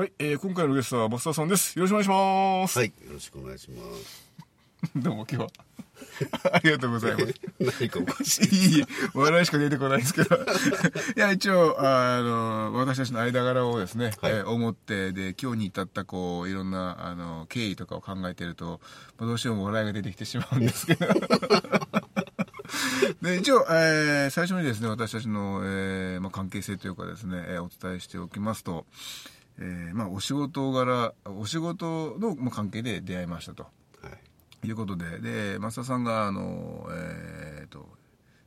はい、えー、今回のゲストは増田さんです。よろしくお願いします。はい、よろしくお願いします。どうも今日は。ありがとうございます。何かおかしい。いい笑いしか出てこないんですけど。いや、一応、あの、私たちの間柄をですね、はいえー思って、で、今日に至った、こう、いろんな、あの、経緯とかを考えてると、まあどうしても笑いが出てきてしまうんですけど。で、一応、えー最初にですね、私たちの、えーまあ、関係性というかですね、えーお伝えしておきますと、えーまあ、お仕事柄、お仕事のまあ関係で出会いましたと。はい。いうことで、で、増田さんが、あの、えーと、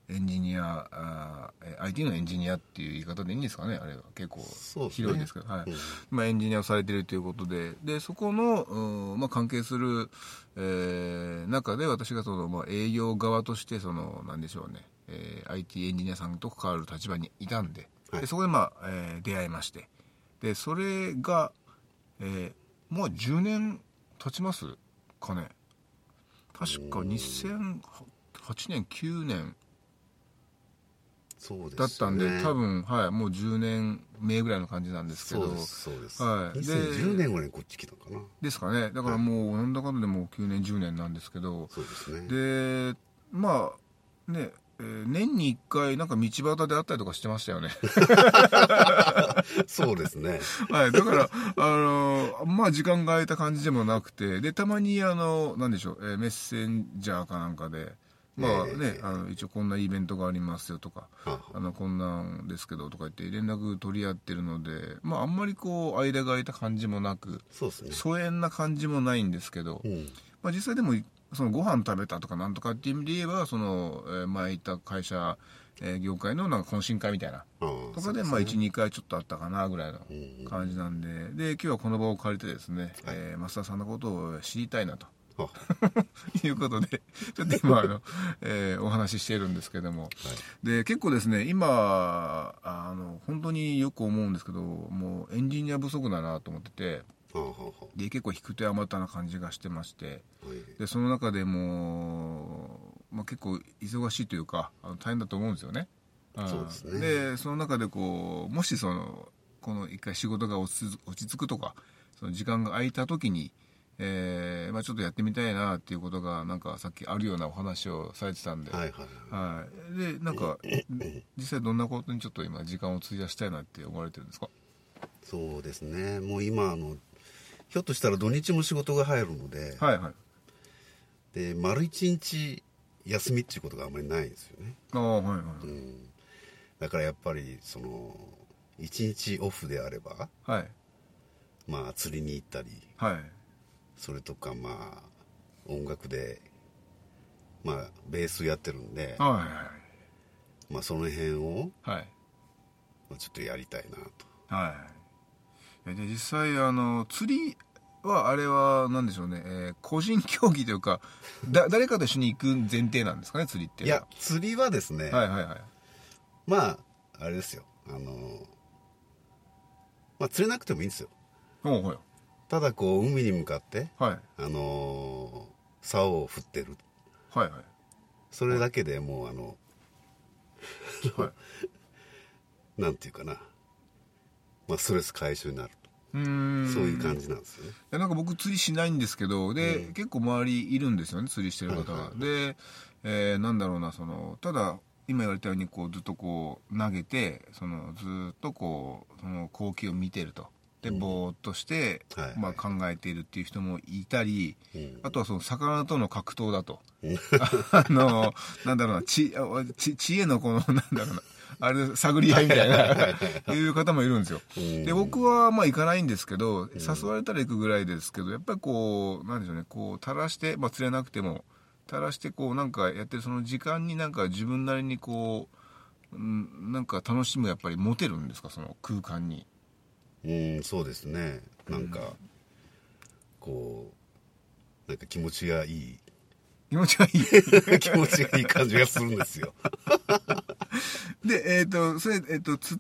エンジニア、あ IT のエンジニアっていう言い方でいいんですかねあれは。結構広いですけど、はい。うんまあ、エンジニアをされているということで、で、そこの、うんまあ、関係する、えー中で私がその、まあ、営業側として、その、なんでしょうね、えー IT エンジニアさんと関わる立場にいたんで、はい。でそこで、まあ、えー出会いまして、で、それが、えーもう10年経ちます？かね確か2008年9年そうです、ね。だったんで、多。分、はい、もう10年目ぐらいの感じなんですけどそうです。はいで2010年ぐらいにこっち来たかな。ですかねだからもうなんだかんだでもう9年10年なんですけどそうですね。でまあねえー年に1回なんか道端で会ったりとかしてましたよね そうですね。はいだからあのまあ時間が空いた感じでもなくてでたまにあのなんでしょう、えーメッセンジャーかなんかでまあね、ええあの一応こんなイベントがありますよとかはあのこんなんですけどとか言って連絡取り合ってるのでまああんまりこう間が空いた感じもなくそうですね。疎遠な感じもないんですけど、うん。まあ、実際でもそのご飯食べたとかなんとかっていう意味で言えばその、えー前いた会社、えー業界のなんか懇親会みたいな。とかでまあ12回ちょっとあったかなぐらいのうん感じなんで。で今日はこの場を借りてですね、えー増田さんのことを知りたいなと。あ。いうことでちょっと今あの、えーお話ししているんですけども、で結構ですね今あの本当によく思うんですけどもうエンジニア不足だなと思っててで結構引く手あまたな感じがしてまして。でその中でも、まあ、結構忙しいというかあの大変だと思うんですよね。んそうですねでその中でこうもしそのこの一回仕事が落ち着落ち着くとかその時間が空いた時に、えーまあ、ちょっとやってみたいなっていうことがなんかさっきあるようなお話をされてたんで、はいはいはい。はいでなんか 実際どんなことにちょっと今時間を費やしたいなって思われてるんですか？そうですね。もう今、あの、ひょっとしたら土日も仕事が入るので、はいはい。で、丸一日休みっていうことがあんまりないんですよね。ああはいはい、うん。だからやっぱり、その、一日オフであれば、はい。まあ釣りに行ったり、はい。それとかまあ音楽でまあベースやってるんで、はいまあその辺をはい。まあちょっとやりたいなと。はい。えで実際あの釣りはあれは何でしょうね、えー個人競技というかだ誰かと一緒に行く前提なんですかね釣りっていや釣りはですね、はいはいはい。まああれですよ。あのまあ釣れなくてもいいんですよ。ほうほうただこう海に向かってはい。あの竿を振ってる。はいはい。それだけでもうあのはい。なんていうかな。まあストレス解消になるうーん。そういう感じなんですよね。いやなんか僕釣りしないんですけどで、うん結構周りいるんですよね釣りしてる方が、はいはいで、えーなんだろうなそのただ今言われたようにこうずっとこう投げてそのずっとこうその光景を見てると。でうん。ぼーっとして、はいはい。まあ、考えているっていう人もいたり、うん。あとはその魚との格闘だと。うん。あのなんだろうな知あ知知恵のこのなんだろうなあれ探り合いみたいな。いう方もいるんですよ。うん。で僕はまあ行かないんですけど誘われたら行くぐらいですけどやっぱりこうなんでしょうねこう垂らして、まあ、釣れなくても垂らしてこうなんかやってるその時間になんか自分なりにこううんなんか楽しむやっぱり持てるんですか？その空間に。うんそうですね。なんか、こうなんか気持ちがいい。気持ちがいい。気持ちがいい感じがするんですよ でえっ、とそれえっ、とつ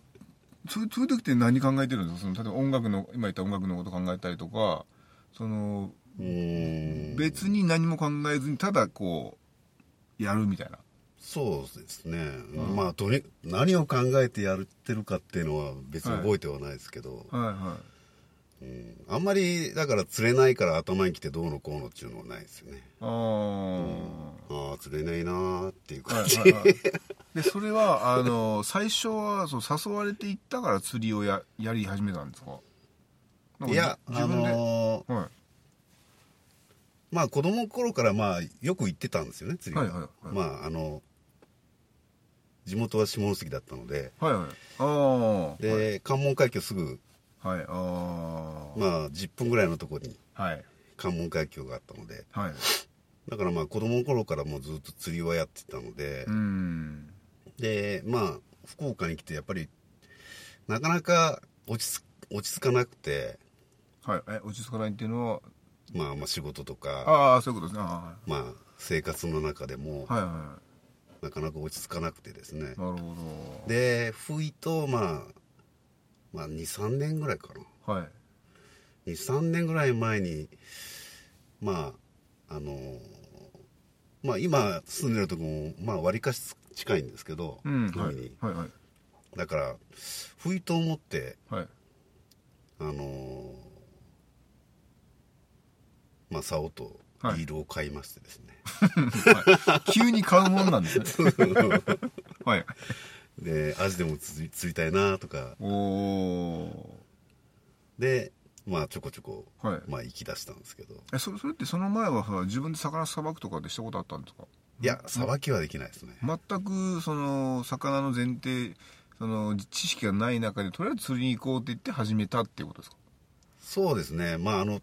そういう時って何考えてるんですか？その例えば音楽の今言った音楽のこと考えたりとかそのうん。別に何も考えずにただこうやるみたいな。そうですね、まあとに何を考えてやってるかっていうのは別に覚えてはないですけど、はい。はうん。あんまりだから釣れないから頭にきてどうのこうのっていうのはないですよね。いあー、ああ釣れないなーっていうはい感じ、はいはい、でそれはあの最初はそう誘われていったから釣りをややり始めたんですか？いや自分で、のーはい。まあ子供の頃からまあよく行ってたんですよね釣りは、はいはいはいまああの地元は下関だったので。はいはい。ああで、関門海峡すぐはいああまあ10分ぐらいのところにはい。関門海峡があったので。はい。だからまあ子供の頃からもうずっと釣りはやってたので、うんでまあ福岡に来てやっぱりなかなか落ち着落ち着かなくて、はい。え落ち着かないっていうのは？まあ、まあ仕事とか。ああそういうことですね。あまあ生活の中でも、あはいはなかなか落ち着かなくてですね。いなるほど。で不意とまあ、まあ、23年ぐらいかな。はい。23年ぐらい前にまああのまあ今住んでるとこもまあ割かし近いんですけど、うん。はい海に。はいはいだから不意と思ってはい。あのまあ竿とはい。リールを買いましてですね、はい。急に買うもんなんですね。はい。でアジでも釣り釣りたいなとか。おおでまあちょこちょこ、はい。まあ行き出したんですけど。えそれそれってその前はさ自分で魚さばくとかでしたことあったんですか？いやさばきはできないですね、全くその魚の前提その知識がない中でとりあえず釣りに行こうって言って始めたっていうことですか？そうですね。まああの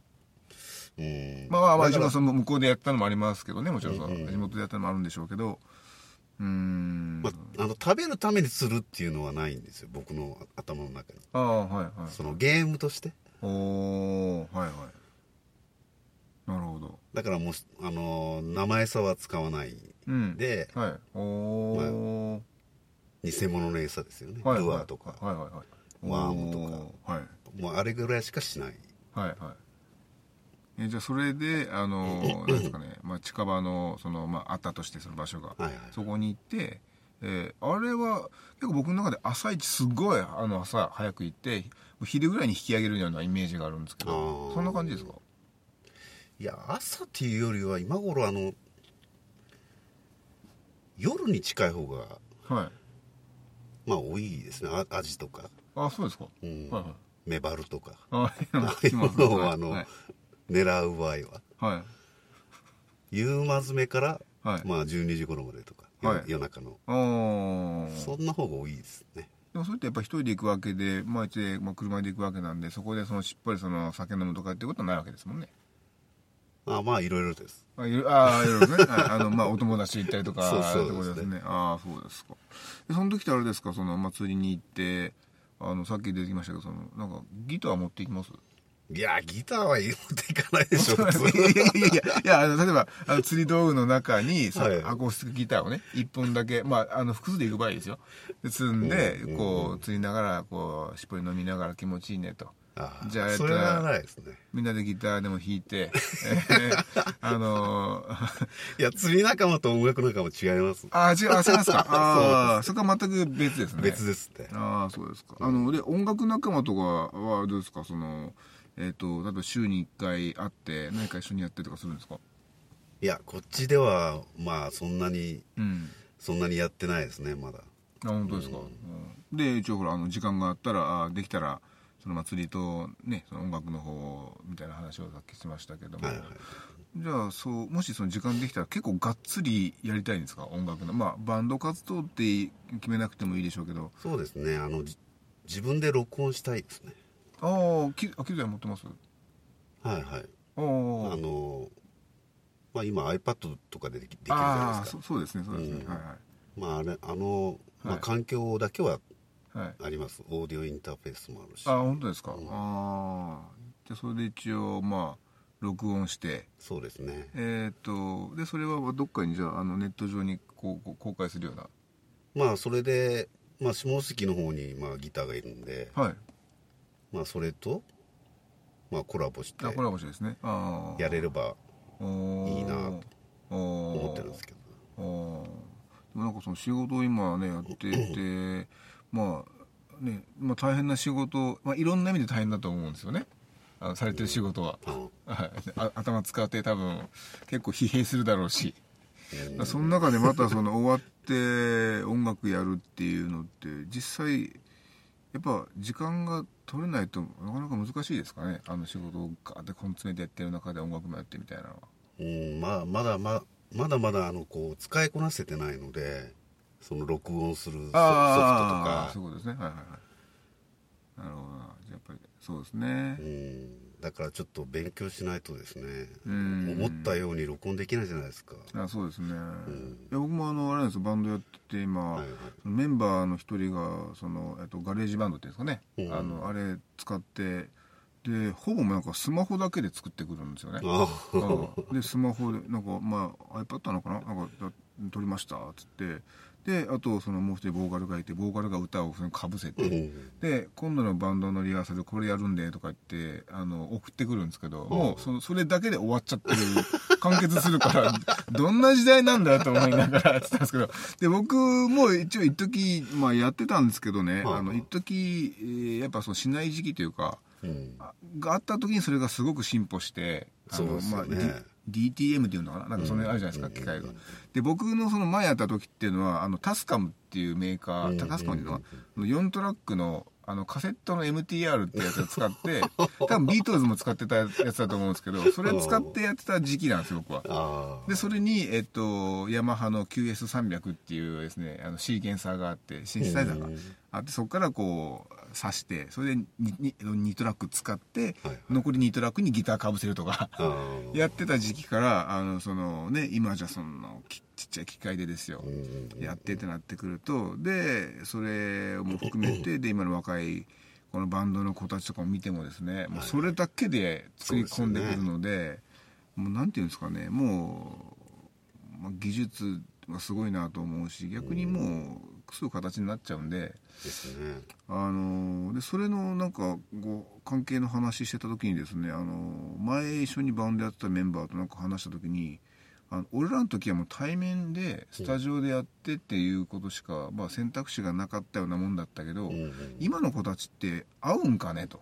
うん。まあまあまあだから一番その向こうでやったのもありますけどねもちろんそのうんうん。地元でやったのもあるんでしょうけど。うーん。まあ、あの食べるために釣るっていうのはないんですよ。僕の頭の中に。ああはいはい。そのゲームとしておおはいはい。なるほど。だからもうあの生餌は使わないうん。ではい。おお、偽物の餌ですよね、はいはい。ルアーとか、はいはいはい。ワームとか。かはい。もうあれぐらいしかしない。はいはい。えじゃあそれであのなんですかね、まあ、近場のその、まあ、あったとしてその場所が、はいはい。そこに行って、えーあれは結構僕の中で朝一すごいあの朝早く行って昼ぐらいに引き上げるようなイメージがあるんですけあどー。そんな感じですか？いや朝っていうよりは今頃あの夜に近い方がはい。まあ多いですね。あアジとか、あそうですか、うん。はいはい。メバルとか。あああいうものをあの、はい。狙う場合は。はい。夕間詰めから、はい。まあ12時頃までとか、はい。夜中の。そんな方が多いですねでもそれってやっぱ一人で行くわけで、まあ、一でまあ、車で行くわけなんでそこでそのしっぱりその酒飲むとかっていうことはないわけですもんね。あまあいろいろです。あいろあーいろいろね。はいあの、まあ、お友達行ったりとか そうそうってことですね。ああそうですか。でその時ってあれですか？その、まあ、釣りに行ってあのさっき出てきましたけどそのなんかギター持っていきます？いやギターは持っていかないでしょ普通 いやいやいやいや例えばあの釣り道具の中にさ、はい。アコースティックギターをね一本だけまああの複数で行く場合ですよ。で積んで、うんこう釣りながらこうしっぽり飲みながら気持ちいいねと。あじゃあやったそれはないですね。みんなでギターでも弾いて、え ーあのーいや釣り仲間と音楽仲間違います。あ、違う、あ、そうですか。ああ、そこは全く別ですね。別ですって。ああ、そうですか。あの、で、音楽仲間とかはどうですか？その、えっ、と、例えば週に1回会って、何か一緒にやってとかするんですか？いやこっちではまあそんなにうん。そんなにやってないですねまだ。あ、本当ですか？うん。で、一応ほら、あの、時間があったら、あできたら、その祭りとね、その音楽の方みたいな話をさっきしてましたけども、はいはい。じゃあそうもしその時間できたら結構がっつりやりたいんですか？音楽のまあバンド活動って決めなくてもいいでしょうけど。そうですね。あのじ自分で録音したいですねああきあ機材持ってます？はいはい。あのまあ今 iPad とかでできるじゃないですか。ああそそうですねそうですね、うん。はいはい。まああれあのまあ、はい。環境だけははい。あります。オーディオインターフェースもあるし。あ本当ですか、ああじゃあそれで一応まあ録音して。そうですね。えーっとでそれはどっかにじゃああのネット上にこうこう公開するような。まあそれで、まあ、下関の方にまあギターがいるんで、はいまあ、それと、まあ、コラボしてあコラボしてですね。やれればいいなと思思ってるんですけどでもなんかその仕事を今ねやってて まあね、まあ、大変な仕事、まあ、いろんな意味で大変だと思うんですよね。あのされてる仕事は、うん。はい。あ頭使って多分結構疲弊するだろうし、うん。その中でまたその終わって音楽やるっていうのって実際やっぱ時間が取れないとなかなか難しいですかね。あの仕事をガーって根詰めてやってる中で音楽もやってみたいなのは。うんまあ、まだままだまだあのこう使いこなせてないのでその録音するソソフトとか。そういうことですね。はいはいはい。なるほどな。じゃあやっぱりそうですね。うんだからちょっと勉強しないとですねうん。思ったように録音できないじゃないですか。あそうですね、ん。いや僕もあのあれなんですよバンドやってて今、はいはい。メンバーの一人がその、えっと、ガレージバンドっていうんですかね、うん。あのあれ使ってでほぼなんかスマホだけで作ってくるんですよね。でスマホでなんかまあ iPad なのかな？なんかだ撮りました？っつってであとそのもう一人ボーカルがいてボーカルが歌をかぶせて、うん。で今度のバンドのリハーサルこれやるんでとか言ってあの送ってくるんですけど、もうそのそれだけで終わっちゃってる完結するから どんな時代なんだよと思いながらやってたんですけどで僕も一応一時まあやってたんですけどね、はいあの一時、えーやっぱそのしない時期というかがあった時にそれがすごく進歩してあのそうですよね。まあ DTM っていうのかな？なんかそれあるじゃないですか、機械が。で僕のその前やった時っていうのはあのタスカムっていうメーカー、うん。タスカムっていうのは、あの4トラックのあのカセットの MTR ってやつを使って 多分ビートルズも使ってたやつだと思うんですけどそれ使ってやってた時期なんですよ僕は。あでそれに、えっと、ヤマハの QS300 っていうですねあのシーケンサーがあってシンセサイザーがうん。あってそこからこう挿してそれで 2, 2トラック使って、はいはい。残り2トラックにギターかぶせるとか やってた時期からあのそのね今じゃそんなきちっちゃい機械でですよ、うんやってってなってくるとでそれも含めてで今の若いこのバンドの子たちとかを見てもですねもうそれだけで作り込んでくるのでもうなんていうんですかねもう、まあ、技術がすごいなと思うし逆にもうすぐ形になっちゃうんで。ですね。あのでそれのなんかこう関係の話してた時にですねあの前一緒にバンドやってたメンバーとなんか話した時にあの俺らの時はもう対面でスタジオでやってっていうことしか、まあ、選択肢がなかったようなもんだったけど、うんうん今の子たちって会うんかねと。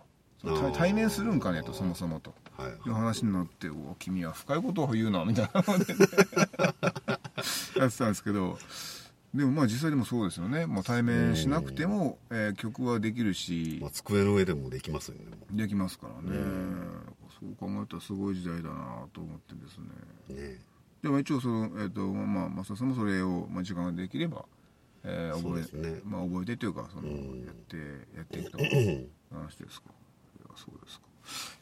対面するんかねとそもそもと。はいい。う話になって「お君は深いことを言うな」みたいな。ので、ね、やってたんですけど。でもまあ実際でもそうですよね。もう対面しなくても、えー曲はできるし。まあ、机の上でもできますよねもできますからね、そう考えたらすごい時代だなと思ってですね。うねでも一応その、えーとまあ、増田さんもそれを、まあ、時間ができれば、えー覚えね。まあ、覚えてというかその、うん。やってやっていくという話ですか？いやそうですか。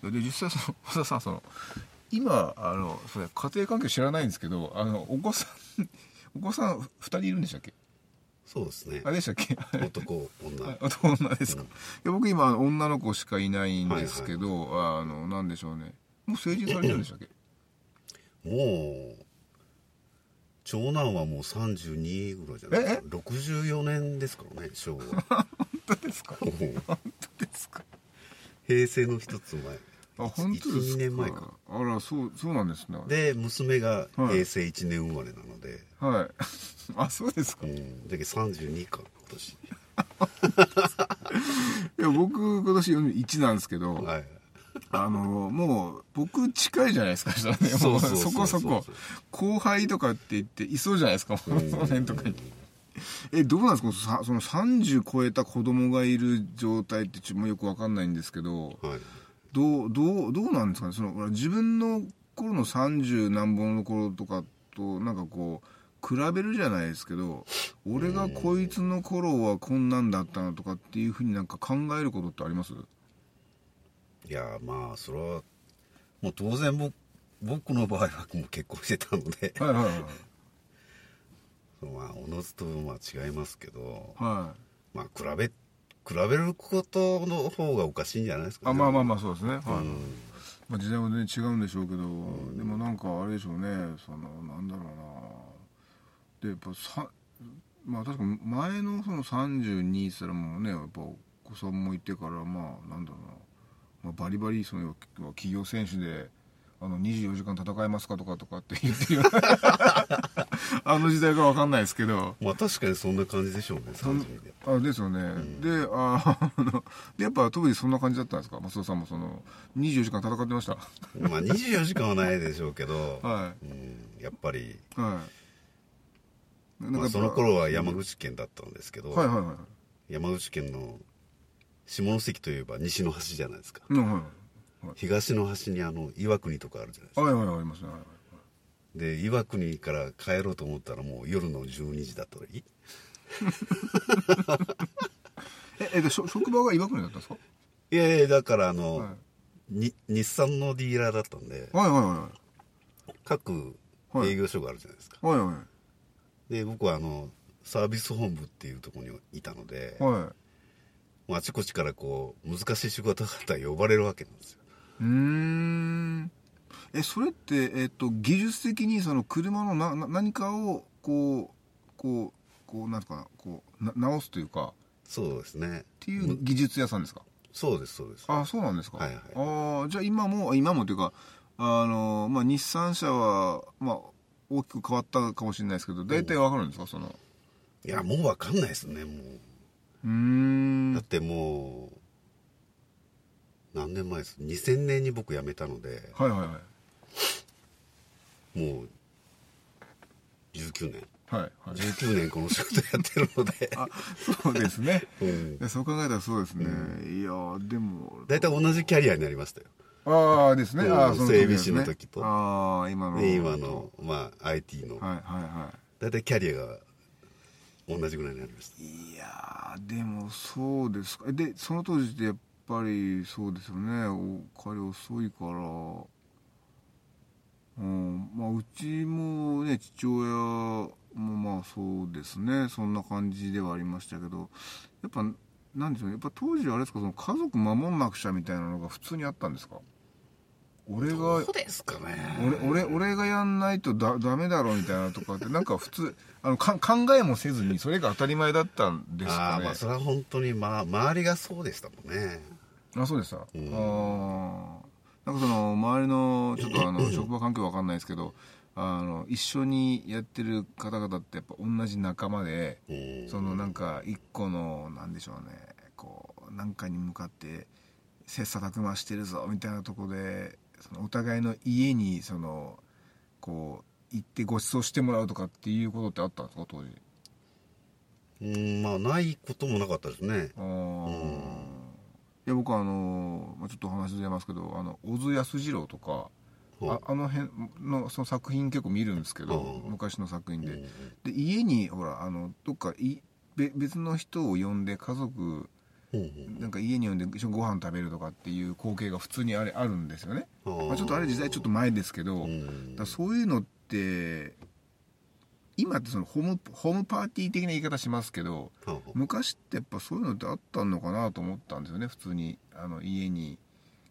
いやで実際その 増田さんその今あのそれ家庭環境知らないんですけどあのお子さん お子さん2人いるんでしたっけ？そうですね。あれでしたっけ？男女。男女ですか、いや僕今女の子しかいないんですけど、あのなんでしょうね。もう成人されてるんでしたっけ？もう長男はもう32ぐらいじゃない？ですか64年ですからね昭和。本当ですか？本当ですか？平成の一つ前。あ本当ですか？12年前か。あらそうそうなんですね。で娘がはい。平成1年生まれなので、はい。あそうですか、いうん、だけど32か今年。や僕今年41なんですけど、はいあのもう僕近いじゃないですか。したらねもうそこそこ。後輩とかって言っていそうじゃないですか。その辺とかに。えどうなんですか？さその30超えた子供がいる状態ってちょっとよくわかんないんですけど。はい。どうどうどうなんですかね？その自分の頃の30何本の頃とかとなんかこう比べるじゃないですけど俺がこいつの頃はこんなんだったなとかっていうふうになんか考えることってあります？いやまあそれはもう当然僕僕の場合はもう結婚してたので。はいはいはい まあおのずとまあ違いますけど。はまあ比べ比べることの方がおかしいんじゃないですいか、あまあまあまあそうですね。はい、うん。まあ、時代は全然違うんでしょうけど、でもなんかあれでしょうね。そのなんだろうな。でやっぱさまあ確か前のその32っつったらもうねやっぱお子さんもいてからまあなんだろうな、まあ、バリバリその企業選手であの24時間戦えますかとかとかって言ってる あの時代かわかんないですけど。まあ確かにそんな感じでしょうね32であですよね、でああのでやっぱ特にそんな感じだったんですか？松尾さんもその24時間戦ってました？まあ24時間はないでしょうけど、はうん、やっぱり、い。はいまあ、その頃は山口県だったんですけど、はいはいはい。山口県の下関といえば西の端じゃないですか。うんはい。東の端にあの岩国とかあるじゃないですか。はいはいはいありますねはいはいで岩国から帰ろうと思ったらもう夜の12時だったらいい？ええで職場が岩国だったんですか？いやいやだからあの、はい。に日産のディーラーだったんではいはいは各はい。営業所があるじゃないですか、いはいはい。で僕はあのサービス本部っていうところにいたので、はい。まああちこちからこう難しい仕事があったら呼ばれるわけなんですよ。うーん。えそれって、えっと技術的にその車のなな何かをこうこうこうなんかなこうな直すというか。そうですね。っていう技術屋さんですか？そうですそうです。あそうなんですか、はいはい。ああじゃあ今も今もというかあの、まあ、日産車は、まあ、大きく変わったかもしれないですけど大体わかるんですか？その。いやもう分かんないですねもうだってもう何年前です。2000年に僕辞めたのではいはいはい。もう19年。はいはい。19年この仕事やってるので。あそうですね。うん。そう考えたらそうですね、いやでも大体同じキャリアになりましたよ。ああですね、うん。ああその時ですね。整備士の時と。ああ今の。で今の、まあ、IT の。はいはいは大体キャリアが同じぐらいになりましたいやーでもそうですか。でその当時ってやっぱりそうですよね。お彼遅いから。うんまあうちもね父親もまあそうですね。そんな感じではありましたけど。やっぱなんでしょうね。やっぱ当時はあれですかその家族守んなくちゃみたいなのが普通にあったんですか？俺がどうですかね。俺俺俺がやんないとだダメだろうみたいなとかってなんか普通あのか考えもせずにそれが当たり前だったんですあかね。あまあそれは本当に、まあ、周りがそうでしたもんね。あそうでした、ん。ああなんかその周りのちょっとあの 職場環境わかんないですけどあの一緒にやってる方々ってやっぱ同じ仲間でうん。そのなんか一個のなんでしょうねこう何かに向かって切磋琢磨してるぞみたいなところでそのお互いの家にそのこう行ってご馳走してもらうとかっていうことってあったんですか当時？うんまあないこともなかったですね。あー。いや僕はあの、まあ、ちょっと話ずれますけどあの小津安二郎とかうんああの辺のその作品結構見るんですけどうん。昔の作品で。うん。で家にほらあのどっかいべ別の人を呼んで家族うんうんなんか家に呼んで一緒にご飯食べるとかっていう光景が普通にあれあるんですよね、まあ、ちょっとあれ時代ちょっと前ですけど、だそういうのって今ってそのホームホームパーティー的な言い方しますけどはあ昔ってやっぱそういうのってあったのかなと思ったんですよね。普通にあの家に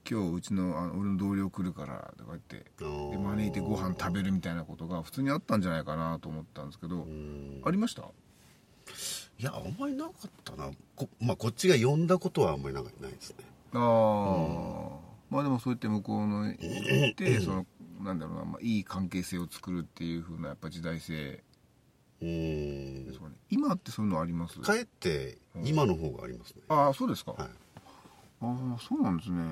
今日うちのあの俺の同僚来るからとか言ってで招いてご飯食べるみたいなことが普通にあったんじゃないかなと思ったんですけど、うん。ありました？いやあんまりなかったな。こ,、まあ、こっちが呼んだことはあんまりなないですね。ああ、まあでもそうやって向こうの 行ってそのなんだろうな、まあ、いい関係性を作るっていう風なやっぱ時代性。うん。ですかね。今ってそういうのあります？かえって今の方がありますね、ああそうですか、はい、ああそうなんですね。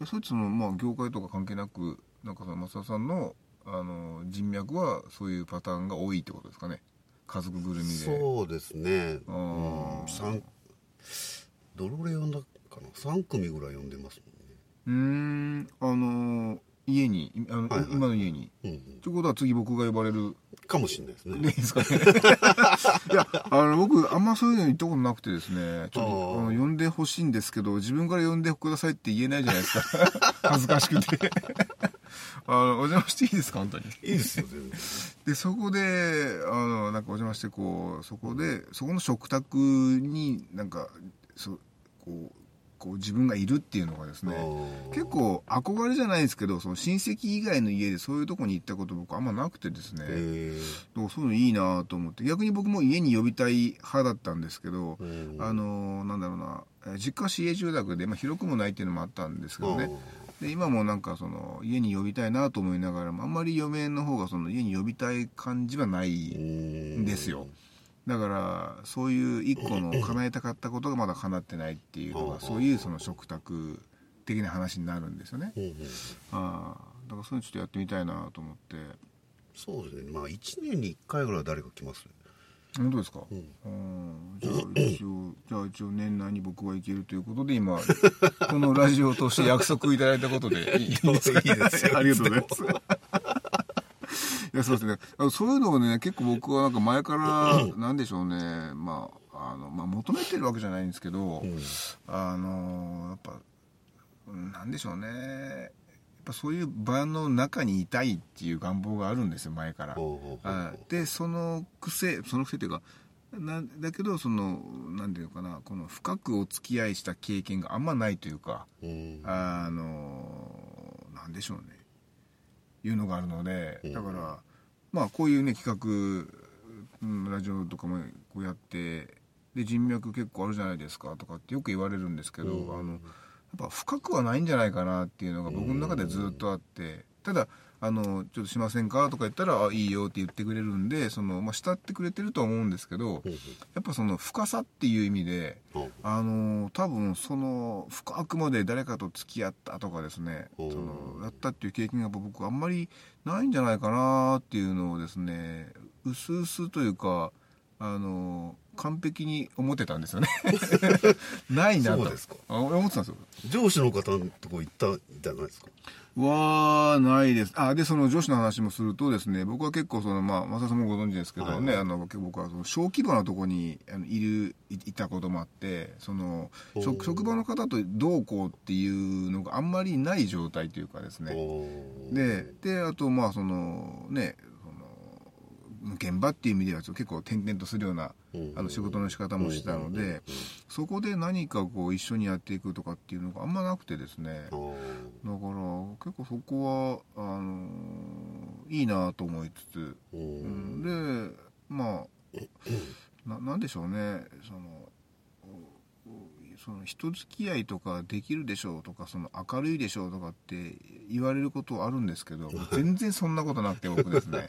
えそいつそのまあ業界とか関係なくなんかその増田さんのあの人脈はそういうパターンが多いってことですかね？家族ぐるみで。そうですね。あうん。ー三どれぐらい呼んだかな？3組ぐらい呼んでますうーん。あの家にいあの、はいはい。今の家に。もんね、ということは次僕が呼ばれる。うん、かもしれないですでいいね。ですかね。いやあの僕あんまそういうの言ったことなくてですね。ちょっとあの呼んでほしいんですけど自分から呼んでくださいって言えないじゃないですか。恥ずかしくてあのお邪魔していいですか本当に？いいですよ全然。でそこであのなんかお邪魔してこうそこでそこの食卓になんかそうこうこう自分がいるっていうのがですね結構憧れじゃないですけどその親戚以外の家でそういうとこに行ったこと僕あんまなくてですね。へだからそういうのいいなと思って。逆に僕も家に呼びたい派だったんですけどえあのなんだろうなえー実家市営住宅で、まあ、広くもないっていうのもあったんですけどねで今もなんかその家に呼びたいなと思いながらもあんまり嫁の方がその家に呼びたい感じはないんですよ。だからそういう一個の叶えたかったことがまだ叶ってないっていうのがそういうその食卓的な話になるんですよね。ああだからそういうのちょっとやってみたいなと思って。そうですね。まあ1年に1回ぐらいは誰か来ますね本当ですか、うん。うん。じゃあ一応 じゃあ一応年内に僕は行けるということで今 このラジオを通して約束いただいたことでいい。ですかいいですよ。ありがとうございます。いやそうですね。そういうのをね結構僕はなんか前からなんでしょうね。まああの、まあ、求めてるわけじゃないんですけど、うん。あのやっぱうんなんでしょうねぱそういう場の中にいたいっていう願望があるんですよ前から。でその癖その癖っていうかなんだけどそのなんていうのかなこの深くお付き合いした経験があんまないというかうん。あのなんでしょうね。いうのがあるのでうん。だからまあこういうね企画うんラジオとかもこうやってで人脈結構あるじゃないですかとかってよく言われるんですけど、うん。あのぱ深くはないんじゃないかなっていうのが僕の中でずっとあって、ただあの「ちょっとしませんか?」とか言ったら「あいいよ」って言ってくれるんでその、まあ、慕ってくれてるとは思うんですけどうんやっぱその深さっていう意味でうんあの多分その深くまで誰かと付き合ったとかですねそうんのやったっていう経験が僕あんまりないんじゃないかなっていうのをですねうすうすというかあの完璧に思ってたんですよね。ないなと。そうですか。あ思ってたんですよ。上司の方のとこ行ったじゃないですか？はないです。あでその女子の話もするとですね僕は結構そのまあ増田さんもご存知ですけどね、はいあの僕はその小規模なとこにあのいるいいたこともあってそのお職職場の方とどうこうっていうのがあんまりない状態というかですね。でであとまあそのね現場っていう意味では結構転々とするようなうん。あの仕事の仕方もしてたのでそこで何かこう一緒にやっていくとかっていうのがあんまなくてですね。だから結構そこはあのいいなと思いつつ、ううん。ん、でまあ ななんでしょうね。そのおその人付き合いとかできるでしょうとかその明るいでしょうとかって言われることはあるんですけど 全然そんなことなくて僕ですね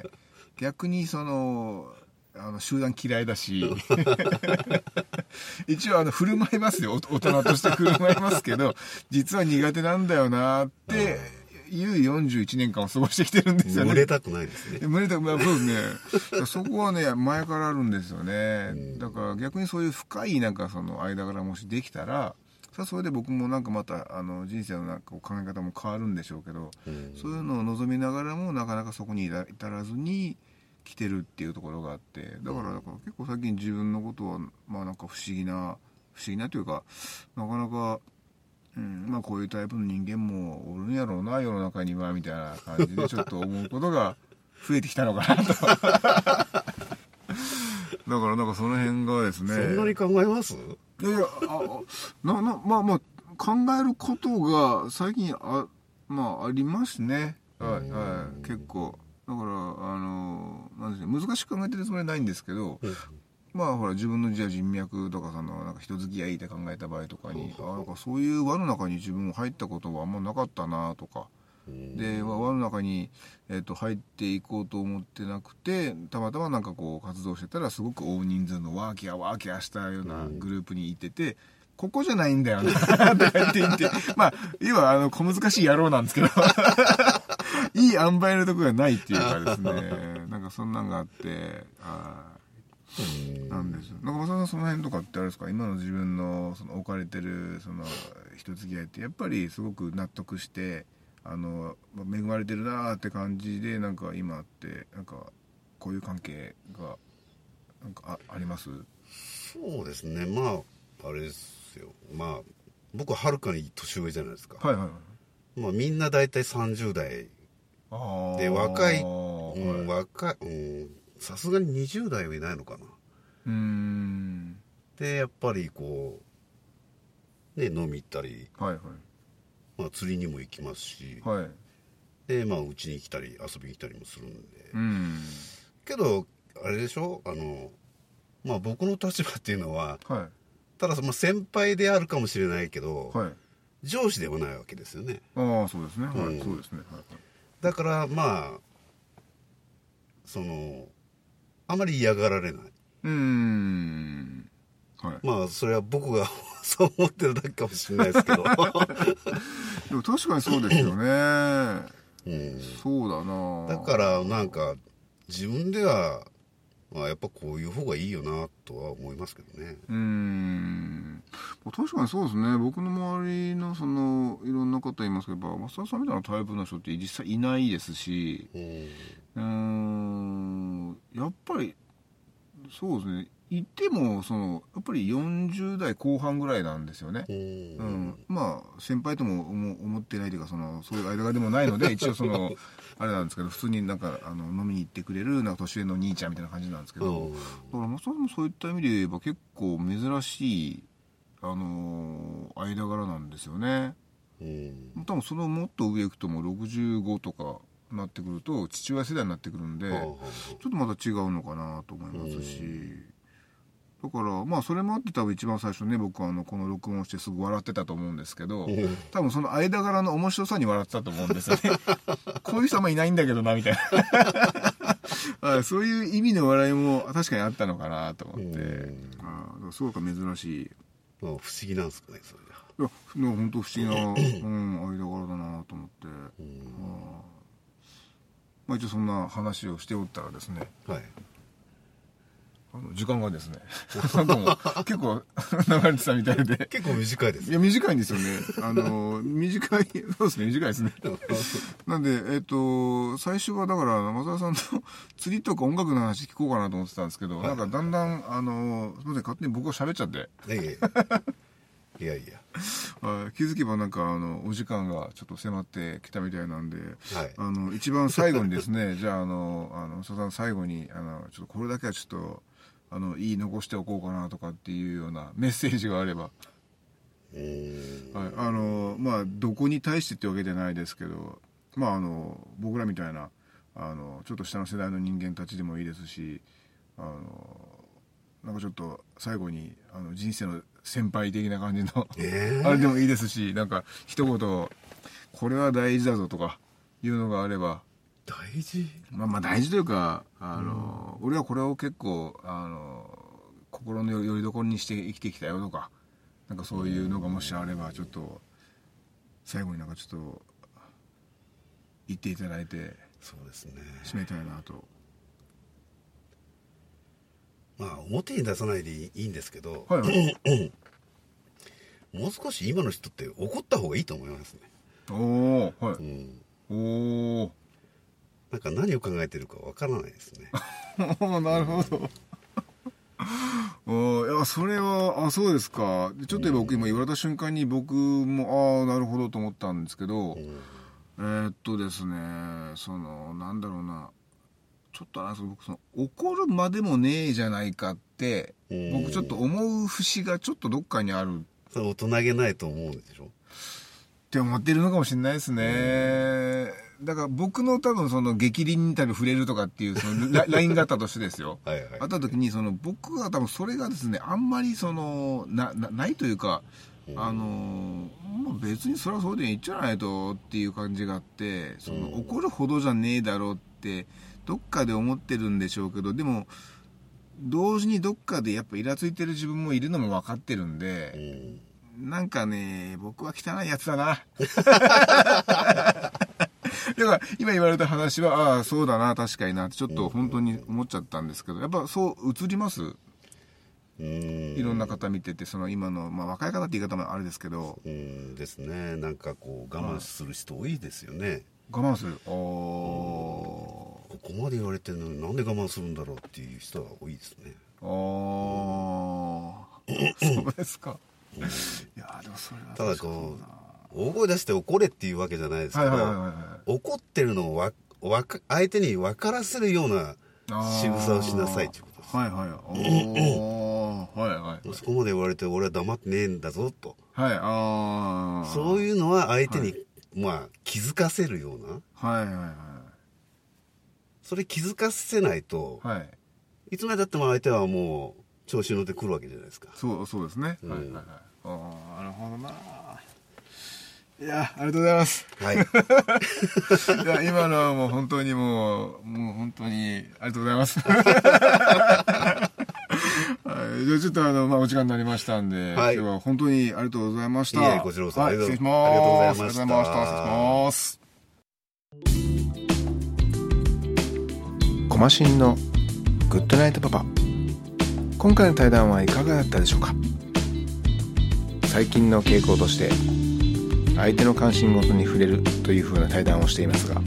逆にそのあの集団嫌いだし。一応あの振る舞いますよ。お大人として振る舞いますけど実は苦手なんだよなっていう41年間を過ごしてきてるんですよね。群れたくないですね。え無理だ、まあ、そうですね。そこはね、前からあるんですよね。ん。だから逆にそういう深いなんかその間柄もしできたら、それはそれで僕もなんかまたあの人生のなんか考え方も変わるんでしょうけど、うん。そういうのを望みながらもなかなかそこに至至らずに来てるっていうところがあって、だからだから結構最近自分のことはまあなんか不思議な、不思議なというか、なかなかうん、まあこういうタイプの人間もおるんやろうな世の中にはみたいな感じで ちょっと思うことが増えてきたのかなと。だからなんかその辺がですね。そんなに考えます？いやいやああななまあまあ考えることが最近あまあありますね。はいはい。結構。だからあのなんですね難しく考えてるつもりはないんですけど、まあほら自分のじゃあ人脈とかそのなんか人付き合いで考えた場合とかに、あなんかそういう輪の中に自分入ったことはあんまなかったなとか、で輪輪の中に、えっと入っていこうと思ってなくてたまたまなんかこう活動してたらすごく大人数のワーキャーワーキャーしたようなグループにいてて。ここじゃないんだよなとか言って言ってまあ要はあの小難しい野郎なんですけど いい塩梅のとこがないっていうかですね。なんかそんなんがあってあーなんですよ。なんかさんその辺とかってあれですか？今の自分のその置かれてるその人付き合いってやっぱりすごく納得してあのまあ恵まれてるなーって感じでなんか今ってなんかこういう関係がなんかああります？そうですね。まああれですよ。まあ僕ははるかに年上じゃないですか、はいはいはい。まあ、みんな大体30代。で若い、はうん、若いうんさすがに20代はいないのかな。うーん。でやっぱりこうね飲み行ったり、はいまあ、釣りにも行きますし、はい。はいでまあうちに来たり遊びに来たりもするんで、うん。けどあれでしょ？あのまあ僕の立場っていうのははい。ただその先輩であるかもしれないけど、はい。上司ではないわけですよね。ああそうですね。はい、うん。そうですね。はい。だからまあそのあまり嫌がられない。うーんはい。まあそれは僕が そう思ってるだけかもしれないですけど、でも確かにそうですよね。うん、そうだな。だからなんか自分では、まあ、やっぱこういう方がいいよなとは思いますけどね。うーん確かにそうですね。僕の周りのそのいろんな方いますけど増田さんみたいなタイプの人って実際いないですし。うん。やっぱりそうですねいてもそのやっぱり40代後半ぐらいなんですよね。う。んうん、まあ先輩とも思思ってないというかそのそういう間柄でもないので一応その あれなんですけど普通になんかあの飲みに行ってくれるなんか年上の兄ちゃんみたいな感じなんですけど、うんだから松田さんもそういった意味で言えば結構珍しい、あのー間柄なんですよね。うん多分そのもっと上行くともう65とかなってくると父親世代になってくるんで、ちょっとまた違うのかなと思いますし、だからまあそれもあって多分一番最初ね僕はあのこの録音をしてすぐ笑ってたと思うんですけどうん多分その間柄の面白さに笑ってたと思うんですよね。こういう人あんまいないんだけどなみたいな。はいそういう意味の笑いも確かにあったのかなと思って、うんあすごく珍しい。まあ不思議なんですかねそれいや本当不思議な、うん、間柄だなと思って、うん。まあ、一応そんな話をしておったらですねはい時間がですね。結構流れてたみたいで。結構短いですいや短いんですよね。あの短いそうですね短いですね。なんでえっ、と最初はだから松田さんの釣りとか音楽の話聞こうかなと思ってたんですけど、なんかだんだんあのすみません勝手に僕が喋っちゃって。ええ。いやいや。はい。気づけばなんかあのお時間がちょっと迫ってきたみたいなんで、はい。あの一番最後にですねじゃああのあの松田さん最後にあのちょっとこれだけはちょっとあのいい残しておこうかなとかっていうようなメッセージがあれば、うんはい、あのまあどこに対してってわけじゃないですけどまああの僕らみたいなあのちょっと下の世代の人間たちでもいいですしあのなんかちょっと最後にあの人生の先輩的な感じのええ あれでもいいですしなんか一言これは大事だぞとかいうのがあれば大事。まあまあ大事というかあの、俺はこれを結構あの心のよりどころにして生きてきたよとかなんかそういうのがもしあればちょっと最後になんかちょっと言っていただいてそうですね。締めたいなと。まあ表に出さないでいいんですけど、はいはい。もう少し今の人って怒った方がいいと思いますね、おおはういん、おなんか何を考えてるかわからないですね。お なるほど。おいやそれはあそうですか。でちょっと僕今言われた瞬間に僕もああなるほどと思ったんですけど、うん。えーっとですねそのなんだろうな。ちょっとあれ僕その怒るまでもねえじゃないかってうん。僕ちょっと思う節がちょっとどっかにある。大人げないと思うんでしょ？って思ってるのかもしれないですねだから僕の多分その激鱗にたる触れるとかっていうその ララインがあったとしてですよ。はいはい。あった時にその僕は多分それがですねあんまりそのななないというかあのまあ別にそれはそうでいいんじゃないとっていう感じがあってそのうん。怒るほどじゃねえだろうってどっかで思ってるんでしょうけどでも同時にどっかでやっぱイラついてる自分もいるのも分かってるんうで、ん。なんかね僕は汚いやつだな だから今言われた話はああそうだな確かになってちょっと本当に思っちゃったんですけどやっぱそう映ります？うん。いろんな方見ててその今の、まあ、若い方って言い方もあれですけど。うんですね。なんかこう我慢する人多いですよね、我慢する。あー。ここまで言われてるのになんで我慢するんだろうっていう人は多いですね。あー。そうですか。いやでもそれはただこう大声出して怒れっていうわけじゃないですけど、はいはいはいはいはい。怒ってるのをわわか相手に分からせるような仕草をしなさいっていうことです。はいはいはい。はいそこまで言われて俺は黙ってねえんだぞと。はいああそういうのは相手に、まあ気づかせるような。はいはいはいそれ気づかせないと、はい。いつまでたっても相手はもう調子に乗ってくるわけじゃないですかそうそうですね、うんはいはいはいああなるほどないやありがとうございますはい いや今のはもう本当にもうもう本当にありがとうございます はい、じゃあちょっとあの、まあ、お時間になりましたんで、はい今日は本当にありがとうございました。いえこちらこそはい、失礼します。ありがとうございましたありがとうございました。失礼します。コマシンのグッドナイトパパ。今回の対談はいかがだったでしょうか最近の傾向として、相手の関心事に触れるというふうな対談をしていますが、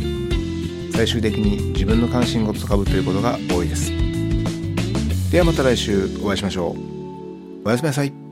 最終的に自分の関心事とかぶということが多いです。ではまた来週お会いしましょう。おやすみなさい。